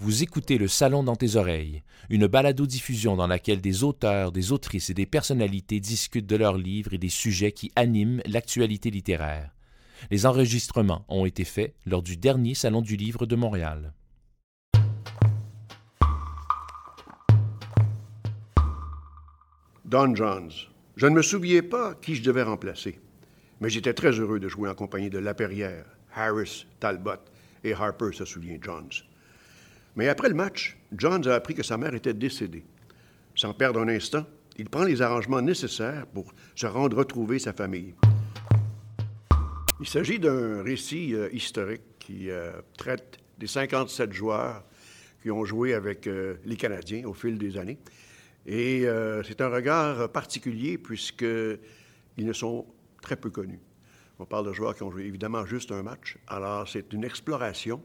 Vous écoutez Le Salon dans tes oreilles, une balado-diffusion dans laquelle des auteurs, des autrices et des personnalités discutent de leurs livres et des sujets qui animent l'actualité littéraire. Les enregistrements ont été faits lors du dernier Salon du Livre de Montréal. Don Johns. Je ne me souviens pas qui je devais remplacer, mais j'étais très heureux de jouer en compagnie de Laperrière, Harris, Talbot et Harper se souvient Johns. Mais après le match, Johns a appris que sa mère était décédée. Sans perdre un instant, il prend les arrangements nécessaires pour se rendre retrouver sa famille. Il s'agit d'un récit euh, historique qui euh, traite des 57 joueurs qui ont joué avec euh, les Canadiens au fil des années. Et c'est un regard particulier puisqu'ils ne sont très peu connus. On parle de joueurs qui ont joué évidemment juste un match. Alors c'est une exploration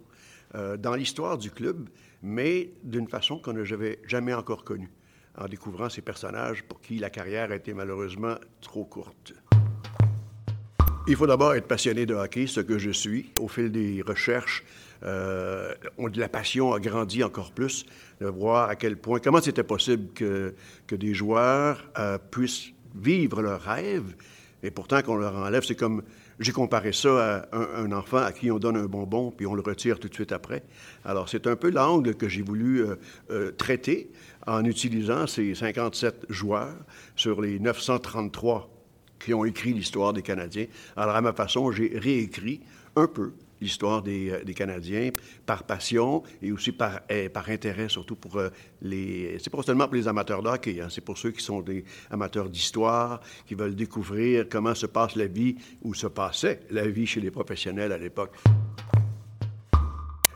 dans l'histoire du club, mais d'une façon qu'on n'avait jamais encore connue, en découvrant ces personnages pour qui la carrière a été malheureusement trop courte. Il faut d'abord être passionné de hockey, ce que je suis. Au fil des recherches, euh, la passion a grandi encore plus, de voir à quel point, comment c'était possible que, que des joueurs euh, puissent vivre leur rêve, et pourtant qu'on leur enlève, c'est comme, j'ai comparé ça à un, enfant à qui on donne un bonbon, puis on le retire tout de suite après. Alors, c'est un peu l'angle que j'ai voulu euh, euh, traiter en utilisant ces 57 joueurs sur les 933 qui ont écrit l'histoire des Canadiens. Alors, à ma façon, j'ai réécrit un peu l'histoire des, euh, des, Canadiens par passion et aussi par, eh, par intérêt, surtout pour euh, les... C'est pas seulement pour les amateurs d'hockey, hein, c'est pour ceux qui sont des amateurs d'histoire, qui veulent découvrir comment se passe la vie ou se passait la vie chez les professionnels à l'époque.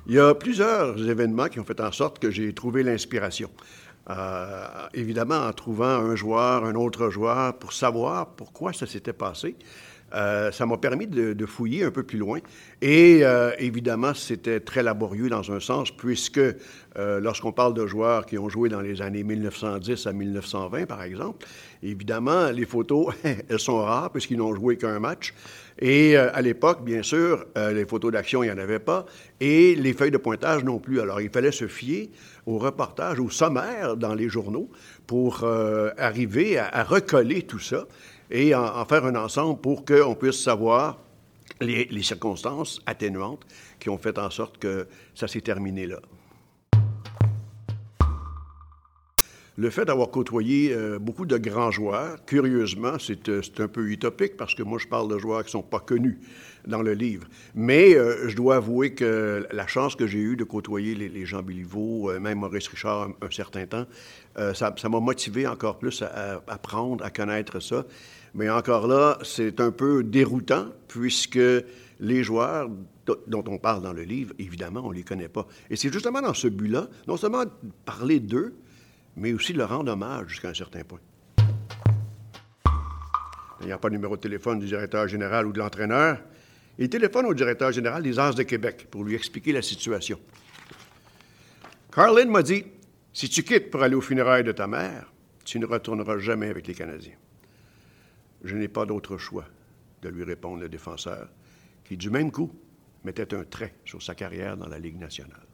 Il y a plusieurs événements qui ont fait en sorte que j'ai trouvé l'inspiration. Euh, évidemment, en trouvant un joueur, un autre joueur, pour savoir pourquoi ça s'était passé. Euh, ça m'a permis de, fouiller un peu plus loin. Et euh, évidemment, c'était très laborieux dans un sens, puisque lorsqu'on parle de joueurs qui ont joué dans les années 1910 à 1920, par exemple, évidemment, les photos, elles sont rares, puisqu'ils n'ont joué qu'un match. Et à l'époque, bien sûr, les photos d'action, il n'y en avait pas, et les feuilles de pointage non plus. Alors, il fallait se fier au reportage, au sommaire dans les journaux pour euh, arriver à, recoller tout ça et en, faire un ensemble pour qu'on puisse savoir les, circonstances atténuantes qui ont fait en sorte que ça s'est terminé là. Le fait d'avoir côtoyé euh, beaucoup de grands joueurs, curieusement, euh, c'est un peu utopique parce que moi, je parle de joueurs qui ne sont pas connus dans le livre. Mais euh, je dois avouer que la chance que j'ai eue de côtoyer les, les Jean Béliveau, même Maurice Richard un, certain temps, ça m'a motivé encore plus à, apprendre, à connaître ça. Mais encore là, c'est un peu déroutant puisque les joueurs dont on parle dans le livre, évidemment, on ne les connaît pas. Et c'est justement dans ce but-là, non seulement parler d'eux, mais aussi le rendre hommage jusqu'à un certain point. A pas de numéro de téléphone du directeur général ou de l'entraîneur. Il téléphone au directeur général des Arts de Québec pour lui expliquer la situation. Carlin m'a dit Si tu quittes pour aller au funérailles de ta mère, tu ne retourneras jamais avec les Canadiens. Je n'ai pas d'autre choix, de lui répondre le défenseur, qui, du même coup, mettait un trait sur sa carrière dans la Ligue nationale.